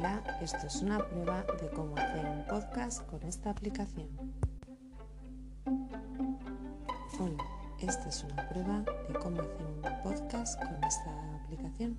Hola, esto es una prueba de cómo hacer un podcast con esta aplicación. Hola, esta es una prueba de cómo hacer un podcast con esta aplicación.